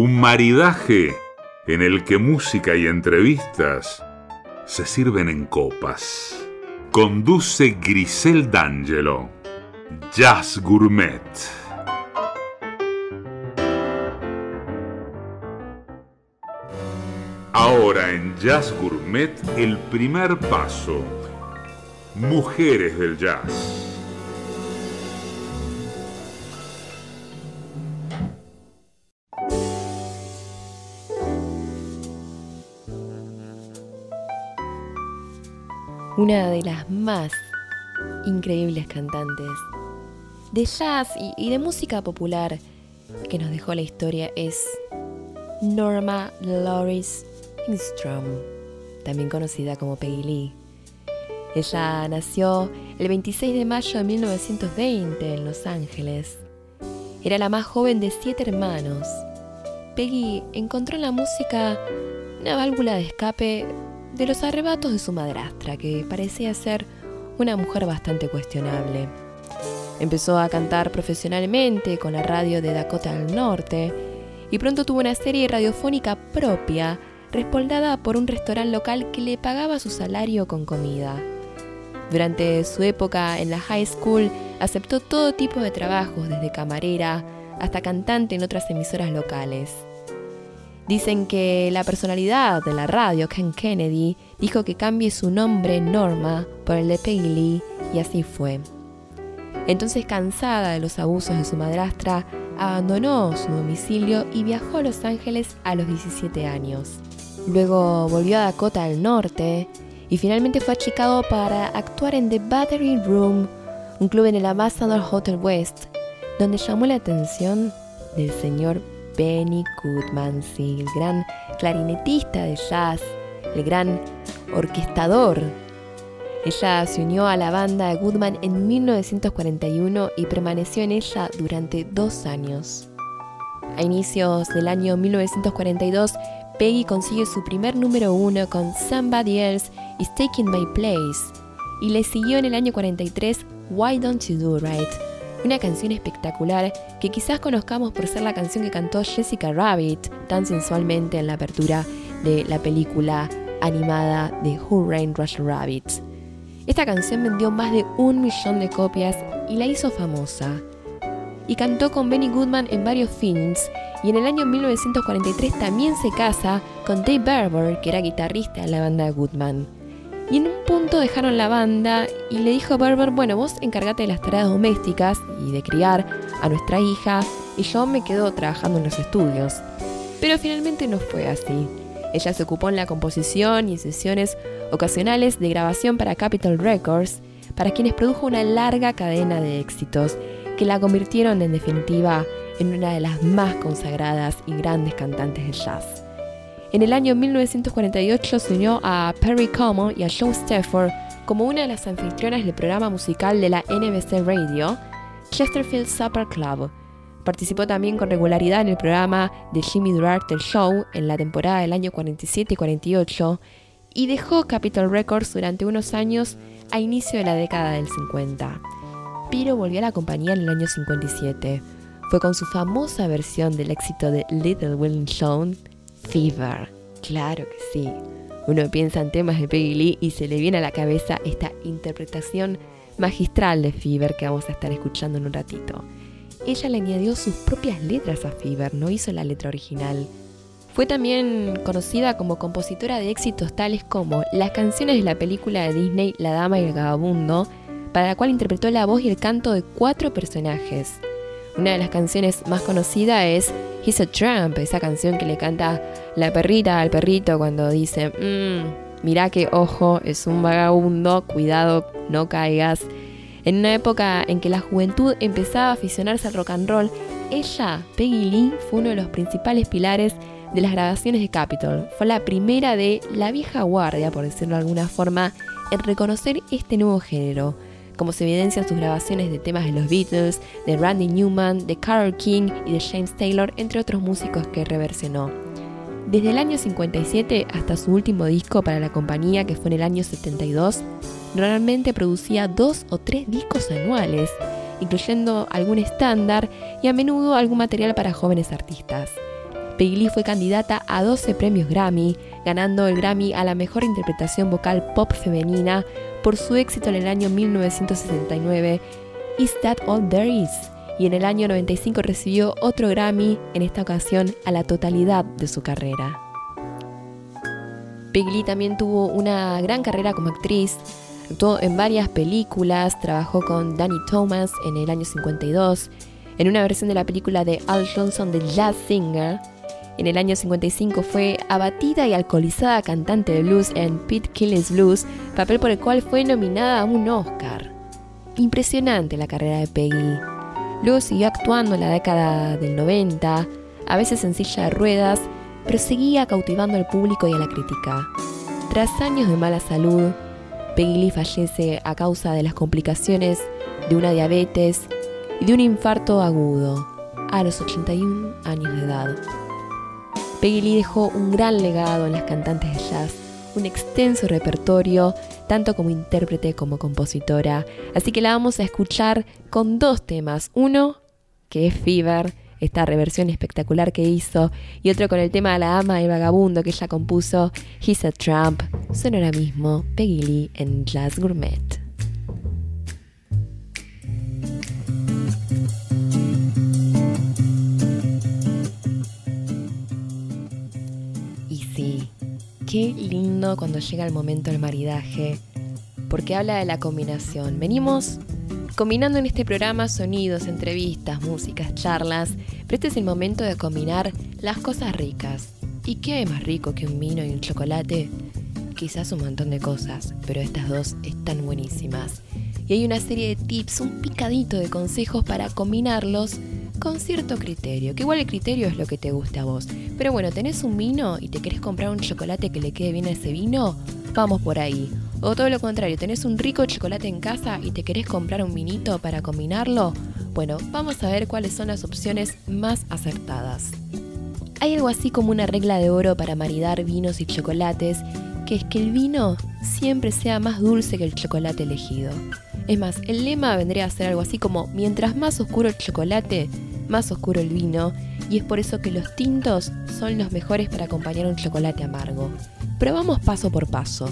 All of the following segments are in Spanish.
Un maridaje en el que música y entrevistas se sirven en copas. Conduce Grisel D'Angelo. Jazz Gourmet. Ahora en Jazz Gourmet el primer paso. Mujeres del Jazz. Una de las más increíbles cantantes de jazz y, de música popular que nos dejó la historia es Norma Loris Ingstrom, también conocida como Peggy Lee. Ella nació el 26 de mayo de 1920 en Los Ángeles. Era la más joven de siete hermanos. Peggy encontró en la música una válvula de escape de los arrebatos de su madrastra, que parecía ser una mujer bastante cuestionable. Empezó a cantar profesionalmente con la radio de Dakota del Norte y pronto tuvo una serie radiofónica propia respaldada por un restaurante local que le pagaba su salario con comida. Durante su época en la high school aceptó todo tipo de trabajos, desde camarera hasta cantante en otras emisoras locales. Dicen que la personalidad de la radio, Ken Kennedy, dijo que cambie su nombre Norma por el de Peggy Lee y así fue. Entonces, cansada de los abusos de su madrastra, abandonó su domicilio y viajó a Los Ángeles a los 17 años. Luego volvió a Dakota del Norte y finalmente fue a Chicago para actuar en The Battery Room, un club en el Ambassador Hotel West, donde llamó la atención del señor Benny Goodman, sí, el gran clarinetista de jazz, el gran orquestador. Ella se unió a la banda de Goodman en 1941 y permaneció en ella durante dos años. A inicios del año 1942, Peggy consigue su primer número uno con Somebody Else is Taking My Place y le siguió en el año 43 Why Don't You Do Right, una canción espectacular que quizás conozcamos por ser la canción que cantó Jessica Rabbit tan sensualmente en la apertura de la película animada de Who Rain Rush Rabbit. Esta canción vendió más de un millón de copias y la hizo famosa. Y cantó con Benny Goodman en varios films y en el año 1943 también se casa con Dave Berber, que era guitarrista de la banda Goodman. Y en un punto dejaron la banda y le dijo a Berber, bueno, vos encargate de las tareas domésticas y de criar a nuestra hija y yo me quedo trabajando en los estudios. Pero finalmente no fue así. Ella se ocupó en la composición y sesiones ocasionales de grabación para Capitol Records, para quienes produjo una larga cadena de éxitos que la convirtieron en definitiva en una de las más consagradas y grandes cantantes de jazz. En el año 1948 se unió a Perry Como y a Joe Stafford como una de las anfitrionas del programa musical de la NBC Radio, Chesterfield Supper Club. Participó también con regularidad en el programa de Jimmy Durante el Show en la temporada del año 47 y 48 y dejó Capitol Records durante unos años a inicio de la década del 50. Pero volvió a la compañía en el año 57. Fue con su famosa versión del éxito de Little Willing Show Fever. Claro que sí. Uno piensa en temas de Peggy Lee y se le viene a la cabeza esta interpretación magistral de Fever que vamos a estar escuchando en un ratito. Ella le añadió sus propias letras a Fever, no hizo la letra original. Fue también conocida como compositora de éxitos tales como las canciones de la película de Disney La Dama y el Vagabundo, para la cual interpretó la voz y el canto de cuatro personajes. Una de las canciones más conocidas es He's a Tramp, esa canción que le canta la perrita al perrito cuando dice, mmm, mirá que ojo, es un vagabundo, cuidado, no caigas. En una época en que la juventud empezaba a aficionarse al rock and roll, ella, Peggy Lee, fue uno de los principales pilares de las grabaciones de Capitol. Fue la primera de la vieja guardia, por decirlo de alguna forma, en reconocer este nuevo género, como se evidencia en sus grabaciones de temas de los Beatles, de Randy Newman, de Carole King y de James Taylor, entre otros músicos que reversionó. Desde el año 57 hasta su último disco para la compañía, que fue en el año 72, normalmente producía dos o tres discos anuales, incluyendo algún estándar y a menudo algún material para jóvenes artistas. Peggy Lee fue candidata a 12 premios Grammy, ganando el Grammy a la mejor interpretación vocal pop femenina por su éxito en el año 1969, Is That All There Is? Y en el año 95 recibió otro Grammy, en esta ocasión a la totalidad de su carrera. Peggy Lee también tuvo una gran carrera como actriz, actuó en varias películas, trabajó con Danny Thomas en el año 52, en una versión de la película de Al Johnson de Jazz Singer, en el año 55 fue abatida y alcoholizada cantante de blues en Pete Killings Blues, papel por el cual fue nominada a un Oscar. Impresionante la carrera de Peggy. Luego siguió actuando en la década del 90, a veces en silla de ruedas, pero seguía cautivando al público y a la crítica. Tras años de mala salud, Peggy Lee fallece a causa de las complicaciones de una diabetes y de un infarto agudo a los 81 años de edad. Peggy Lee dejó un gran legado en las cantantes de jazz, un extenso repertorio, tanto como intérprete como compositora. Así que la vamos a escuchar con dos temas. Uno, que es Fever, esta reversión espectacular que hizo, y otro con el tema de la ama y vagabundo que ella compuso, He's a Trump. Son ahora mismo Peggy Lee en Jazz Gourmet. Qué lindo cuando llega el momento del maridaje, porque habla de la combinación. Venimos combinando en este programa sonidos, entrevistas, músicas, charlas, pero este es el momento de combinar las cosas ricas. ¿Y qué es más rico que un vino y un chocolate? Quizás un montón de cosas, pero estas dos están buenísimas. Y hay una serie de tips, un picadito de consejos para combinarlos con cierto criterio, que igual el criterio es lo que te guste a vos. Pero bueno, tenés un vino y te querés comprar un chocolate que le quede bien a ese vino, vamos por ahí. O todo lo contrario, tenés un rico chocolate en casa y te querés comprar un vinito para combinarlo, bueno, vamos a ver cuáles son las opciones más acertadas. Hay algo así como una regla de oro para maridar vinos y chocolates, que es que el vino siempre sea más dulce que el chocolate elegido. Es más, el lema vendría a ser algo así como, mientras más oscuro el chocolate, más oscuro el vino, y es por eso que los tintos son los mejores para acompañar un chocolate amargo. Pero vamos paso por paso.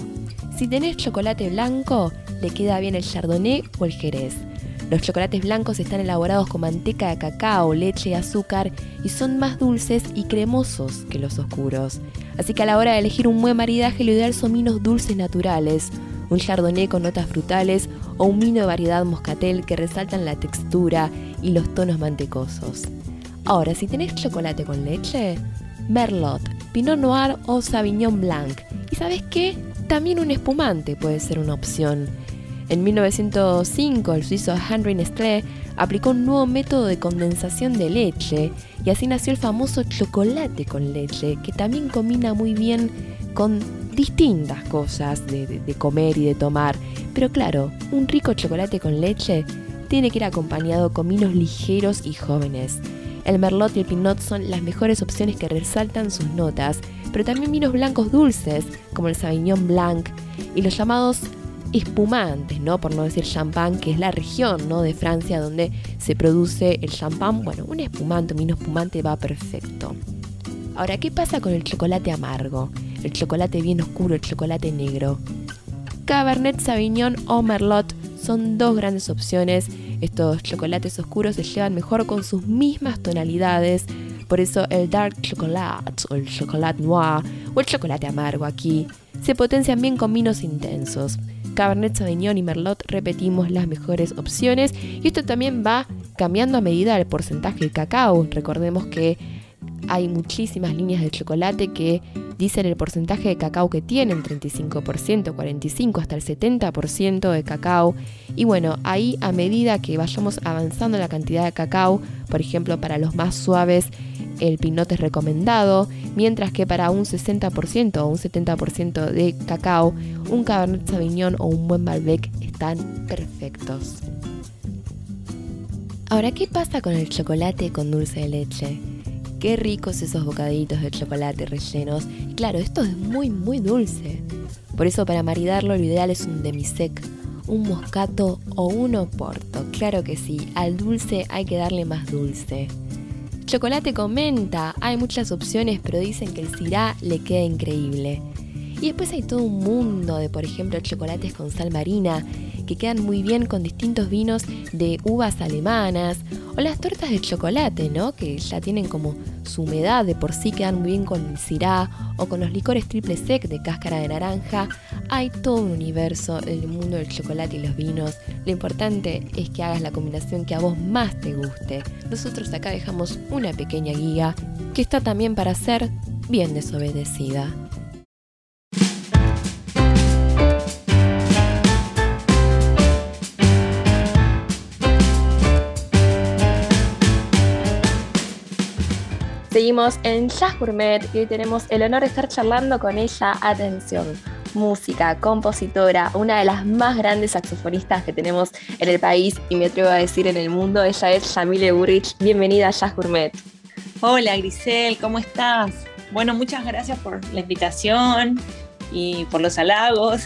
Si tenés chocolate blanco, le queda bien el chardonnay o el jerez. Los chocolates blancos están elaborados con manteca de cacao, leche y azúcar y son más dulces y cremosos que los oscuros. Así que a la hora de elegir un buen maridaje lo ideal son vinos dulces naturales, un chardonnay con notas frutales o un vino de variedad moscatel que resaltan la textura y los tonos mantecosos. Ahora, si tenés chocolate con leche, Merlot, Pinot Noir o Sauvignon Blanc. ¿Y sabes qué? También un espumante puede ser una opción. En 1905, el suizo Henry Nestlé aplicó un nuevo método de condensación de leche y así nació el famoso chocolate con leche, que también combina muy bien con distintas cosas de, comer y de tomar. Pero claro, un rico chocolate con leche tiene que ir acompañado con vinos ligeros y jóvenes. El Merlot y el Pinot son las mejores opciones que resaltan sus notas, pero también vinos blancos dulces, como el Sauvignon Blanc, y los llamados espumantes, ¿no? Por no decir champán, que es la región, ¿no? De Francia donde se produce el champán. Bueno, un espumante, un vino espumante va perfecto. Ahora, ¿qué pasa con el chocolate amargo? El chocolate bien oscuro, el chocolate negro. Cabernet Sauvignon o Merlot son dos grandes opciones. Estos chocolates oscuros se llevan mejor con sus mismas tonalidades. Por eso el dark chocolate o el chocolate noir o el chocolate amargo aquí se potencian bien con vinos intensos. Cabernet Sauvignon y Merlot repetimos las mejores opciones y esto también va cambiando a medida del porcentaje de cacao. Recordemos que hay muchísimas líneas de chocolate que dicen el porcentaje de cacao que tienen, 35%, 45% hasta el 70% de cacao. Y bueno, ahí a medida que vayamos avanzando la cantidad de cacao, por ejemplo, para los más suaves, el pinot es recomendado, mientras que para un 60% o un 70% de cacao, un Cabernet Sauvignon o un buen Malbec están perfectos. Ahora, ¿qué pasa con el chocolate con dulce de leche? Qué ricos esos bocaditos de chocolate rellenos. claro, esto es muy, muy dulce. Por eso para maridarlo lo ideal es un demisec, un moscato o un oporto. Claro que sí, al dulce hay que darle más dulce. Chocolate con menta, hay muchas opciones, pero dicen que el cirá le queda increíble. Y después hay todo un mundo de, por ejemplo, chocolates con sal marina, que quedan muy bien con distintos vinos de uvas alemanas, o las tortas de chocolate, ¿no? Que ya tienen como su humedad, de por sí quedan muy bien con el cirá, o con los licores triple sec de cáscara de naranja. Hay todo un universo en el mundo del chocolate y los vinos. Lo importante es que hagas la combinación que a vos más te guste. Nosotros acá dejamos una pequeña guía que está también para ser bien desobedecida. Seguimos en Jazz Gourmet y hoy tenemos el honor de estar charlando con ella. Atención, música, compositora, una de las más grandes saxofonistas que tenemos en el país y me atrevo a decir en el mundo. Ella es Yamile Burrich. Bienvenida a Jazz Gourmet. Hola Grisel, ¿cómo estás? Bueno, muchas gracias por la invitación y por los halagos.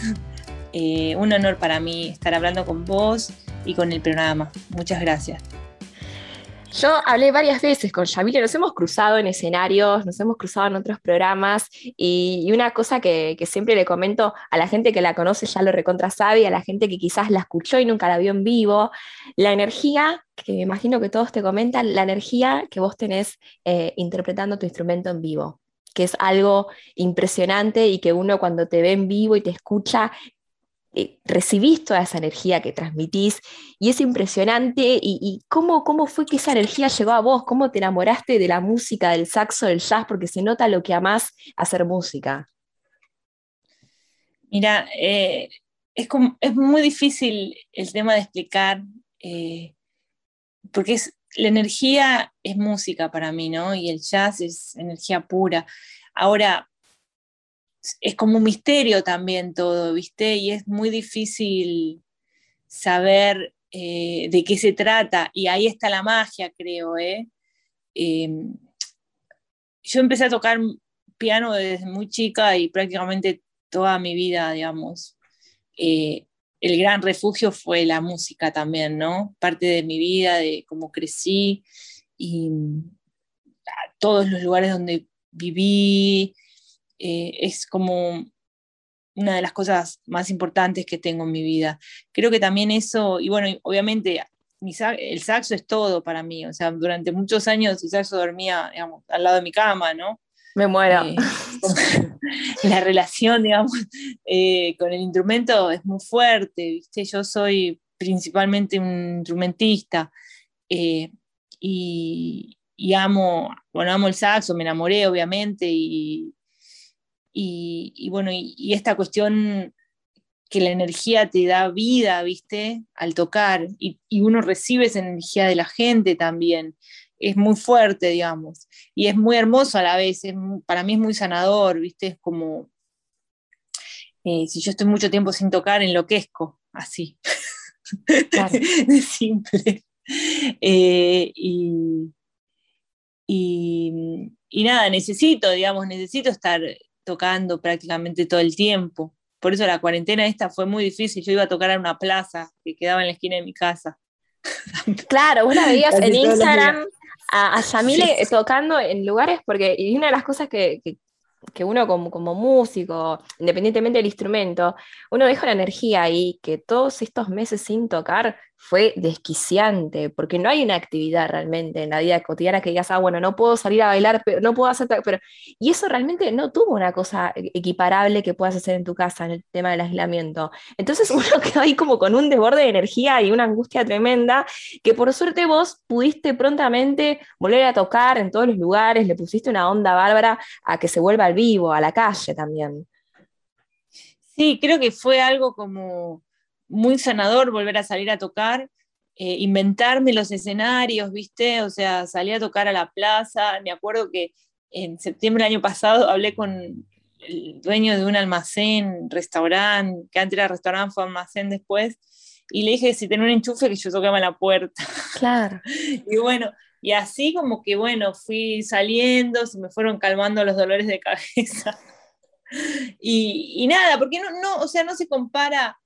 Eh, un honor para mí estar hablando con vos y con el programa. Muchas gracias. Yo hablé varias veces con Yamile, nos hemos cruzado en escenarios, nos hemos cruzado en otros programas y, una cosa que, siempre le comento a la gente que la conoce ya lo recontra sabe, a la gente que quizás la escuchó y nunca la vio en vivo, la energía, que me imagino que todos te comentan, la energía que vos tenés eh, interpretando tu instrumento en vivo que es algo impresionante y que uno cuando te ve en vivo y te escucha eh, recibís toda esa energía que transmitís y es impresionante. Y, cómo, cómo, fue que esa energía llegó a vos? ¿Cómo te enamoraste de la música, del saxo, del jazz? Porque se nota lo que amás hacer música. Mira, eh, es, es, muy difícil el tema de explicar, eh, porque es, la energía es música para mí, ¿no? Y el jazz es energía pura. Ahora, es como un misterio también todo, ¿viste? Y es muy difícil saber eh, de qué se trata. Y ahí está la magia, creo, ¿eh? Em, yo empecé a tocar piano desde muy chica y prácticamente toda mi vida, digamos. Eh, el gran refugio fue la música también, ¿no? Parte de mi vida, de cómo crecí y todos los lugares donde viví, eh, es como una de las cosas más importantes que tengo en mi vida. Creo que también eso, y bueno, obviamente el saxo es todo para mí, o sea, durante muchos años el saxo dormía, digamos, al lado de mi cama, ¿no? Me muero. Eh, la relación, digamos, eh, con el instrumento es muy fuerte, ¿viste? Yo soy principalmente un instrumentista y, y, amo, bueno, amo el saxo, me enamoré obviamente y, y, bueno, y, esta cuestión que la energía te da vida, ¿viste? Al tocar, y, uno recibe esa energía de la gente también. Es muy fuerte, digamos, y es muy hermoso a la vez, para mí es muy sanador, ¿viste? Es como, eh, si yo estoy mucho tiempo sin tocar, enloquezco, así. es simple. Eh, y, y, nada, necesito, digamos, necesito estar tocando prácticamente todo el tiempo. Por eso la cuarentena esta fue muy difícil. Yo iba a tocar en una plaza que quedaba en la esquina de mi casa. Claro, vos la veías en Instagram a, a Yamile tocando en lugares, porque y una de las cosas que, que, uno como, como, músico, independientemente del instrumento, uno deja la energía ahí, que todos estos meses sin tocar fue desquiciante, porque no hay una actividad realmente en la vida cotidiana que digas, ah, bueno, no puedo salir a bailar, pero no puedo hacer, pero, y eso realmente no tuvo una cosa e-, equiparable que puedas hacer en tu casa en el tema del aislamiento. Entonces uno quedó ahí como con un desborde de energía y una angustia tremenda, que por suerte vos pudiste prontamente volver a tocar en todos los lugares, le pusiste una onda bárbara a que se vuelva al vivo, a la calle también. Sí, creo que fue algo como muy sanador volver a salir a tocar, eh, inventarme los escenarios, ¿viste? O sea, salí a tocar a la plaza. Me acuerdo que en septiembre del año pasado hablé con el dueño de un almacén, restaurante, que antes era restaurante, fue almacén después, y le dije si tenía un enchufe que yo tocaba en la puerta. Claro. y bueno, y así como que bueno, fui saliendo, se me fueron calmando los dolores de cabeza. y, y, nada, porque no, no, o sea, no se compara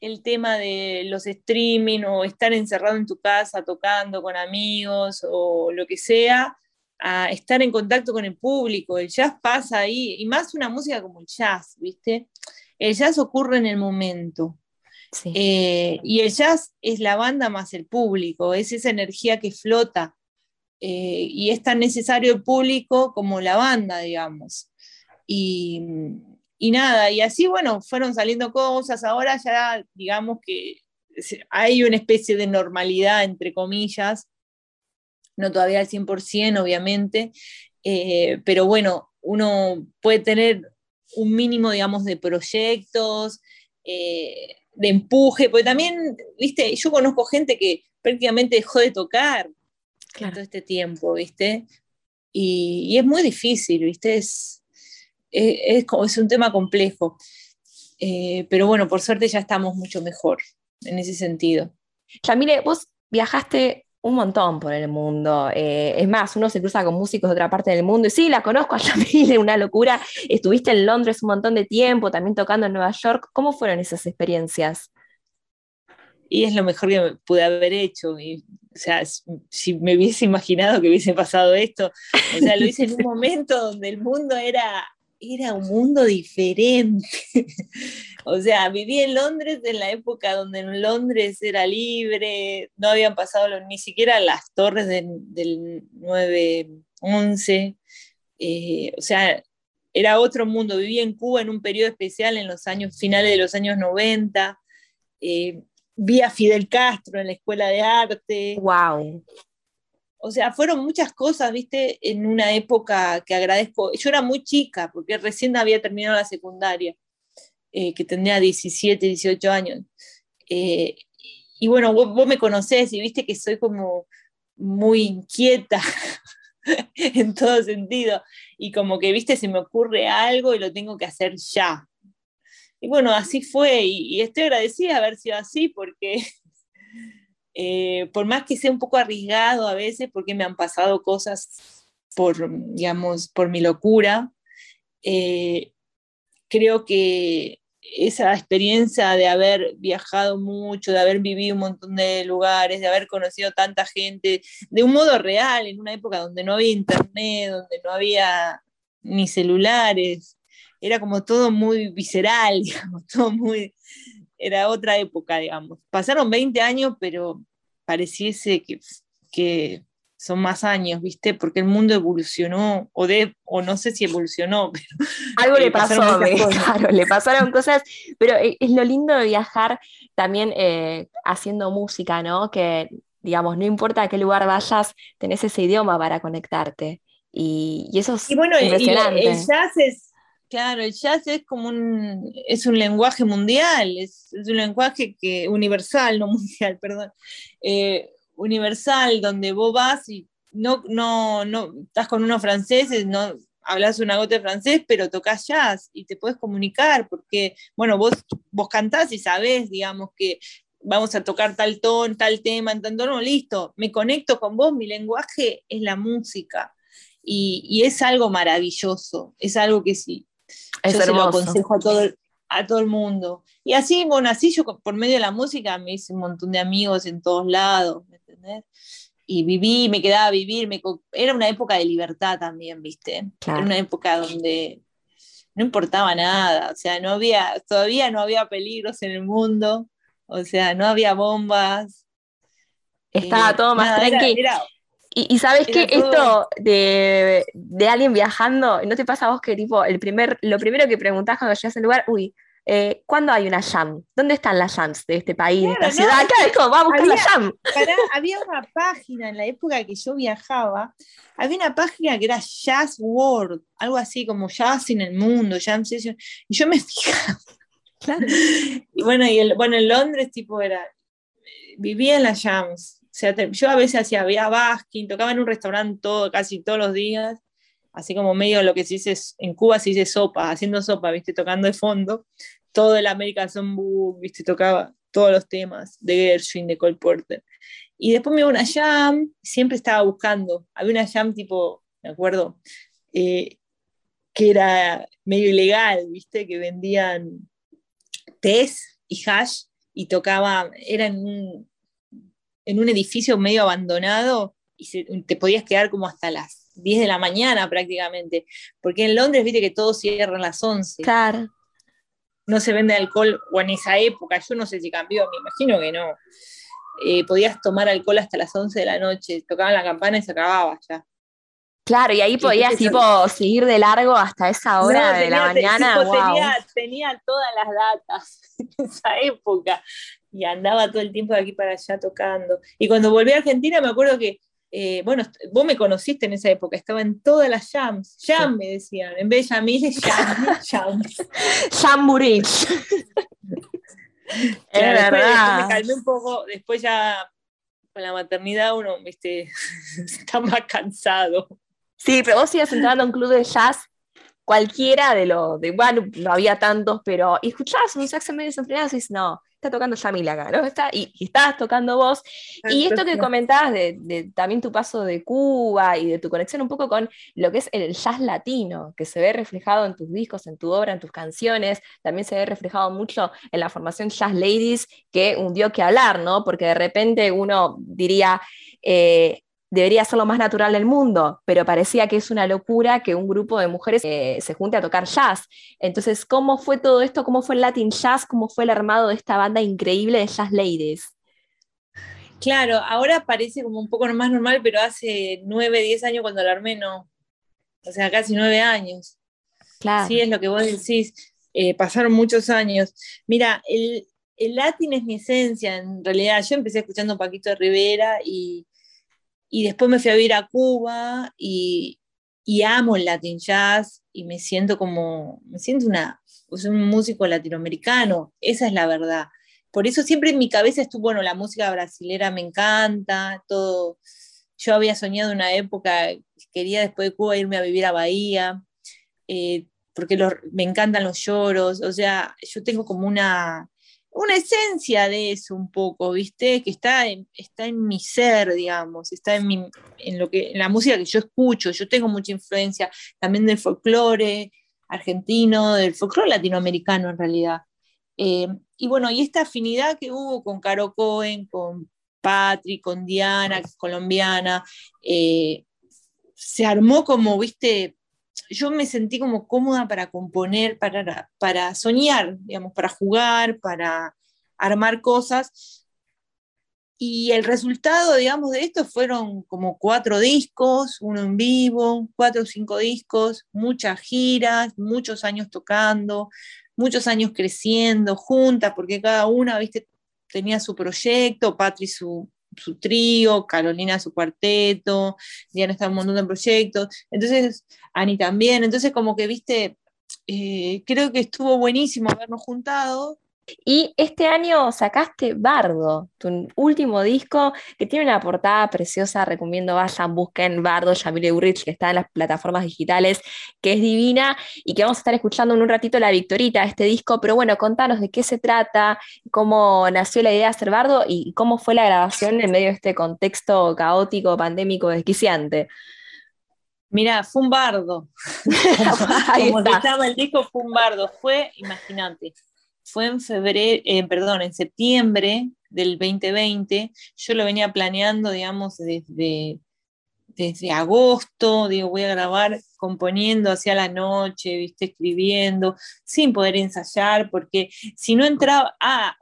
el tema de los streaming o estar encerrado en tu casa tocando con amigos o lo que sea, a estar en contacto con el público. El jazz pasa ahí, y más una música como el jazz, ¿viste? El jazz ocurre en el momento. Eh, y el jazz es la banda más el público, es esa energía que flota. Eh, y es tan necesario el público como la banda, digamos. Y, y nada, y así, bueno, fueron saliendo cosas, ahora ya digamos que hay una especie de normalidad, entre comillas, no todavía al 100%, obviamente, eh, pero bueno, uno puede tener un mínimo, digamos, de proyectos, eh, de empuje, porque también, viste, yo conozco gente que prácticamente dejó de tocar todo este tiempo, viste, y, y es muy difícil, viste, es, es, es un tema complejo. Eh, pero bueno, por suerte ya estamos mucho mejor en ese sentido. Yamile, vos viajaste un montón por el mundo. Eh, es más, uno se cruza con músicos de otra parte del mundo. Y sí, la conozco a Yamile, una locura. Estuviste en Londres un montón de tiempo, también tocando en Nueva York. ¿Cómo fueron esas experiencias? Y es lo mejor que pude haber hecho. o sea, si me hubiese imaginado que hubiese pasado esto, o sea, lo hice en un momento donde el mundo era era un mundo diferente. o sea, viví en Londres en la época donde en Londres era libre, no habían pasado ni siquiera las torres del 9-11. Eh, o sea, era otro mundo. Viví en Cuba en un periodo especial en los años finales de los años 90. Eh, vi a Fidel Castro en la escuela de arte. ¡Wow! O sea, fueron muchas cosas, viste, en una época que agradezco. Yo era muy chica, porque recién había terminado la secundaria, eh, que tendría 17, 18 años. Eh, y bueno, vos, me conocés y viste que soy como muy inquieta en todo sentido. Y como que, viste, se me ocurre algo y lo tengo que hacer ya. Y bueno, así fue. Y, y estoy agradecida de haber sido así porque eh, por más que sea un poco arriesgado a veces, porque me han pasado cosas por, digamos, por mi locura, eh, creo que esa experiencia de haber viajado mucho, de haber vivido un montón de lugares, de haber conocido tanta gente, de un modo real, en una época donde no había internet, donde no había ni celulares, era como todo muy visceral, digamos, todo muy, era otra época, digamos. Pasaron 20 años, pero pareciese que, que son más años, ¿viste? Porque el mundo evolucionó, o, de, o no sé si evolucionó, pero... Algo le pasó, claro, le pasaron cosas, pero e, es lo lindo de viajar también eh, haciendo música, ¿no? Que, digamos, no importa a qué lugar vayas, tenés ese idioma para conectarte. Y, eso es y bueno, impresionante. el jazz es, Claro, el jazz es como un, es un lenguaje mundial, es, un lenguaje que, universal, no mundial, perdón, eh, universal, donde vos vas y no, no, no, estás con unos franceses, no hablas una gota de francés, pero tocas jazz y te puedes comunicar, porque, bueno, vos, vos cantás y sabés, digamos, que vamos a tocar tal tono, tal tema, en tanto no, listo, me conecto con vos, mi lenguaje es la música. Y, y, es algo maravilloso, es algo que sí, yo se lo aconsejo a todo, a todo el mundo. Y así, bueno, así yo por medio de la música me hice un montón de amigos en todos lados, ¿me entendés? Y viví, me quedaba a vivir, me, era una época de libertad también, ¿viste? Era una época donde no importaba nada, o sea, no había, todavía no había peligros en el mundo, o sea, no había bombas, Estaba todo más tranquilo. Y, sabes que esto de, alguien viajando, ¿no te pasa a vos que tipo el primer, lo primero que preguntás cuando llegas al lugar, uy, eh, ¿cuándo hay una jam? ¿Dónde están las jams de este país, de esta ciudad? Acá es como, vamos a buscar la jam. había una página en la época que yo viajaba, había una página que era Jazz World, algo así como Jazz en el mundo, Jam Session, y yo me fijaba. Claro. Y bueno, y el, bueno, en Londres tipo era, vivía en las jams, sea, yo a veces hacía, había basking, tocaba en un restaurante todo, casi todos los días, así como medio lo que se dice, en Cuba se dice sopa, haciendo sopa, viste, tocando de fondo, todo el American Songbook, viste, tocaba todos los temas de Gershwin, de Cole Porter. Y después me iba a una jam, siempre estaba buscando, había una jam tipo, me acuerdo, eh, que era medio ilegal, viste, que vendían tés y hash y tocaba, era en un, en un edificio medio abandonado y te podías quedar como hasta las 10 de la mañana prácticamente, porque en Londres viste que todo cierra a las 11. Claro. No se vende alcohol, o en esa época, yo no sé si cambió, me imagino que no. Eh, podías tomar alcohol hasta las 11 de la noche, tocaban la campana y se acababa ya. Claro, y ahí podías tipo seguir de largo hasta esa hora de la mañana. tenía, tenía, todas las datas en esa época y andaba todo el tiempo de aquí para allá tocando. Y cuando volví a Argentina me acuerdo que, eh, bueno, vos me conociste en esa época, estaba en todas las jams, jam me decían, en vez de Yamil, jam, jams. Jam Burich. es verdad. me calmé un poco, después ya con la maternidad uno viste, está más cansado. Sí, pero vos ibas entrando a un club de jazz cualquiera de los, de, bueno, no había tantos, pero y escuchabas un saxo medio desenfrenado y dices, no, está tocando Yamil acá, ¿no? Está, y, y estabas tocando vos. Y esto que comentabas de, también tu paso de Cuba y de tu conexión un poco con lo que es el jazz latino, que se ve reflejado en tus discos, en tu obra, en tus canciones, también se ve reflejado mucho en la formación Jazz Ladies, que un dio que hablar, ¿no? Porque de repente uno diría... Eh, debería ser lo más natural del mundo, pero parecía que es una locura que un grupo de mujeres eh, se junte a tocar jazz. Entonces, ¿cómo fue todo esto? ¿Cómo fue el Latin Jazz? ¿Cómo fue el armado de esta banda increíble de Jazz Ladies? Claro, ahora parece como un poco más normal, pero hace nueve, diez años cuando la armé no. O sea, casi nueve años. Claro. Sí, es lo que vos decís. Eh, pasaron muchos años. Mira, el, el latín es mi esencia, en realidad. Yo empecé escuchando Paquito de Rivera y, y después me fui a vivir a Cuba y, amo el Latin Jazz y me siento como, me siento una, pues, un músico latinoamericano, esa es la verdad. Por eso siempre en mi cabeza estuvo, bueno, la música brasilera me encanta, todo. Yo había soñado una época, quería después de Cuba irme a vivir a Bahía, eh, porque me encantan los lloros, o sea, yo tengo como una, una esencia de eso un poco, ¿viste? Que está en, está en mi ser, digamos, está en, lo que, en la música que yo escucho. Yo tengo mucha influencia también del folclore argentino, del folclore latinoamericano en realidad. Eh, y bueno, y esta afinidad que hubo con Caro Cohen, con Patri, con Diana, colombiana, eh, se armó como, viste, yo me sentí como cómoda para componer, para, para soñar, digamos, para jugar, para armar cosas. Y el resultado, digamos, de esto fueron como cuatro discos, uno en vivo, cuatro o cinco discos, muchas giras, muchos años tocando, muchos años creciendo juntas, porque cada una, viste, tenía su proyecto, Patri su, su trío, Carolina su cuarteto, Diana está en un montón de proyectos, entonces Ani también, entonces como que, viste, eh, creo que estuvo buenísimo habernos juntado. Y este año sacaste Bardo, tu último disco, que tiene una portada preciosa, recomiendo vayan, busquen Bardo, Yamile Urrich, que está en las plataformas digitales, que es divina, y que vamos a estar escuchando en un ratito la Victorita, este disco, pero bueno, contanos de qué se trata, cómo nació la idea de hacer Bardo y cómo fue la grabación en medio de este contexto caótico, pandémico, desquiciante. Mira, fue un bardo. como, como el disco, fue un bardo. Fue, imagínate, fue en febrero, eh, perdón, en septiembre del 2020. Yo lo venía planeando, digamos, desde, desde agosto. Digo, voy a grabar componiendo hacia la noche, viste, escribiendo, sin poder ensayar, porque si no entraba, ah,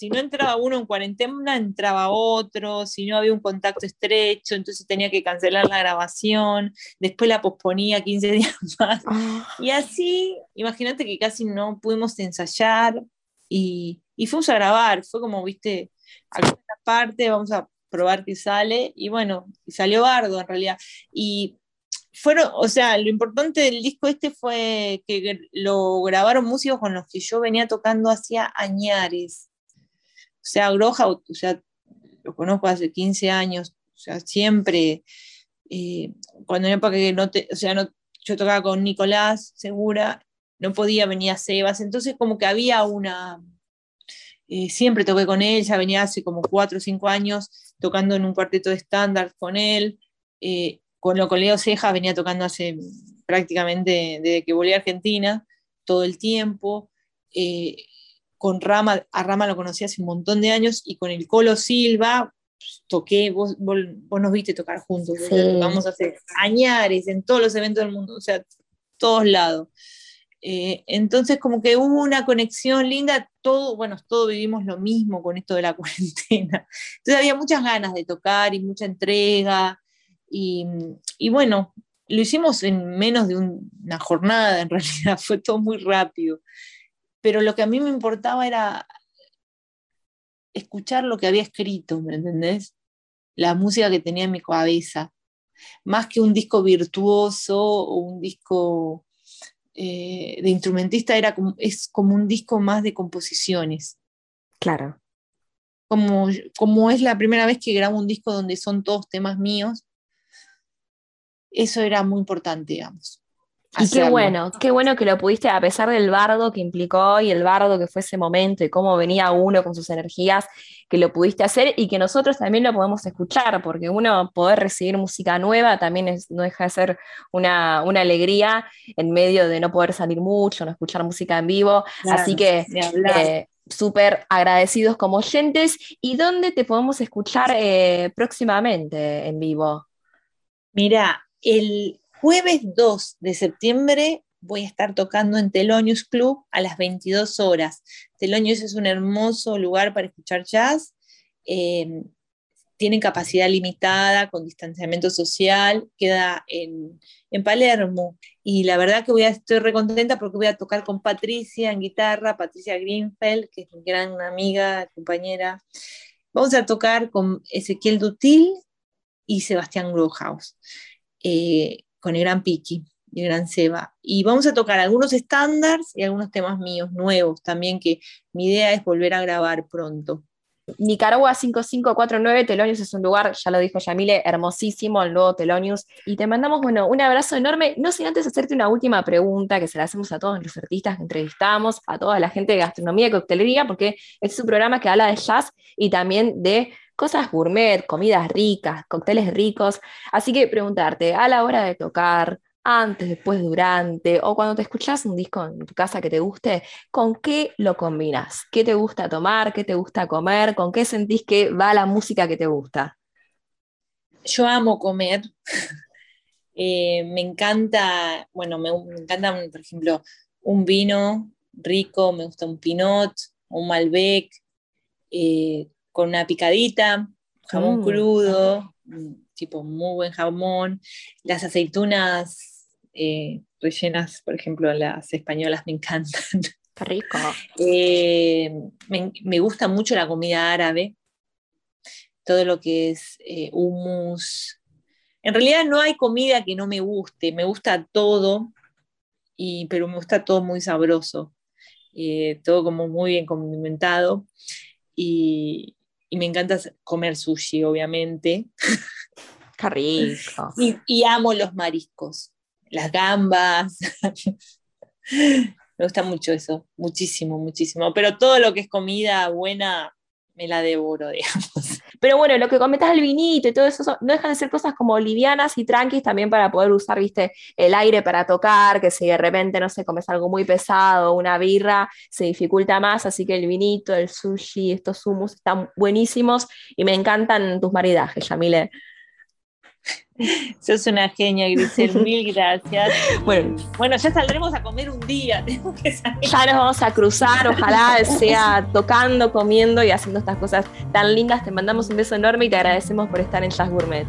si no entraba uno en cuarentena, entraba otro, si no había un contacto estrecho, entonces tenía que cancelar la grabación, después la posponía 15 días más. Ah. Y así, imagínate que casi no pudimos ensayar y, y fuimos a grabar, fue como, viste, alguna parte, vamos a probar qué sale, y bueno, salió bardo en realidad. Y fueron, o sea, lo importante del disco este fue que lo grabaron músicos con los que yo venía tocando hacía añares. Sea, Groja, o sea, lo conozco hace 15 años, o sea, siempre, eh, cuando en época que no te, o sea, no, yo tocaba con Nicolás Segura, no podía venir a Sebas, entonces como que había una, eh, siempre toqué con él, ya venía hace como 4 o 5 años tocando en un cuarteto de estándar con él. Eh, con lo con Leo Ceja venía tocando hace prácticamente desde que volví a Argentina, todo el tiempo. Con Rama, a Rama lo conocí hace un montón de años y con el Colo Silva pues, toqué, vos, nos viste tocar juntos, vamos a hacer añares en todos los eventos del mundo, o sea, todos lados. Eh, entonces como que hubo una conexión linda, todo, bueno, todos vivimos lo mismo con esto de la cuarentena. Entonces había muchas ganas de tocar y mucha entrega, y, bueno, lo hicimos en menos de una jornada, en realidad, fue todo muy rápido. Pero lo que a mí me importaba era escuchar lo que había escrito, ¿me entendés? La música que tenía en mi cabeza. Más que un disco virtuoso o un disco eh, de instrumentista, era como, es como un disco más de composiciones. Claro. Como, como es la primera vez que grabo un disco donde son todos temas míos, eso era muy importante, digamos. Y qué bueno, qué bueno que lo pudiste, a pesar del bardo que implicó y el bardo que fue ese momento y cómo venía uno con sus energías, que lo pudiste hacer y que nosotros también lo podemos escuchar, porque uno poder recibir música nueva también no deja de ser una, alegría en medio de no poder salir mucho, no escuchar música en vivo. Así que eh, súper agradecidos como oyentes. ¿Y dónde te podemos escuchar eh, próximamente en vivo? Mira, el jueves 2 de septiembre voy a estar tocando en Telonius Club a las 22 horas. Telonius es un hermoso lugar para escuchar jazz. Eh, capacidad limitada, con distanciamiento social, queda en, Palermo. Y la verdad que voy a, estoy recontenta porque voy a tocar con Patricia en guitarra, Patricia Greenfeld, que es mi gran amiga, compañera. Vamos a tocar con Ezequiel Dutil y Sebastián Grohaus. Eh, con el gran Piki y el gran Seba. Y vamos a tocar algunos estándares y algunos temas míos nuevos también, que mi idea es volver a grabar pronto. Nicaragua 5549, Telonius es un lugar, ya lo dijo Yamile, hermosísimo, el nuevo Telonius. Y te mandamos, bueno, un abrazo enorme. No sin antes hacerte una última pregunta que se la hacemos a todos los artistas que entrevistamos, a toda la gente de gastronomía y coctelería, porque es un programa que habla de jazz y también de cosas gourmet, comidas ricas, cócteles ricos. Así que preguntarte, a la hora de tocar, antes, después, durante, o cuando te escuchas un disco en tu casa que te guste, ¿con qué lo combinas? ¿Qué te gusta tomar? ¿Qué te gusta comer? ¿Con qué sentís que va la música que te gusta? Yo amo comer. Eh, me encanta, bueno, me, encanta, por ejemplo, un vino rico, me gusta un pinot, un malbec, eh, con una picadita, jamón mm. crudo, tipo muy buen jamón, las aceitunas eh, rellenas, por ejemplo, las españolas me encantan. Qué rico. Eh, me, gusta mucho la comida árabe, todo lo que es eh, hummus. En realidad no hay comida que no me guste, me gusta todo, y, pero me gusta todo muy sabroso, todo como muy bien condimentado. Y, y me encanta comer sushi, obviamente. Qué rico. Y, amo los mariscos, las gambas. me gusta mucho eso, muchísimo, muchísimo. Pero todo lo que es comida buena, me la devoro, digamos. Pero bueno, lo que comentas el vinito y todo eso, no dejan de ser cosas como livianas y tranquis también para poder usar, viste, el aire para tocar, que si de repente, no sé, comes algo muy pesado, una birra, se dificulta más, así que el vinito, el sushi, estos hummus están buenísimos y me encantan tus maridajes, Yamile. Sos una genia, Grisel, mil gracias. Bueno, bueno, ya saldremos a comer un día. Ya nos vamos a cruzar, ojalá sea tocando, comiendo y haciendo estas cosas tan lindas. Te mandamos un beso enorme y te agradecemos por estar en Jazz Gourmet.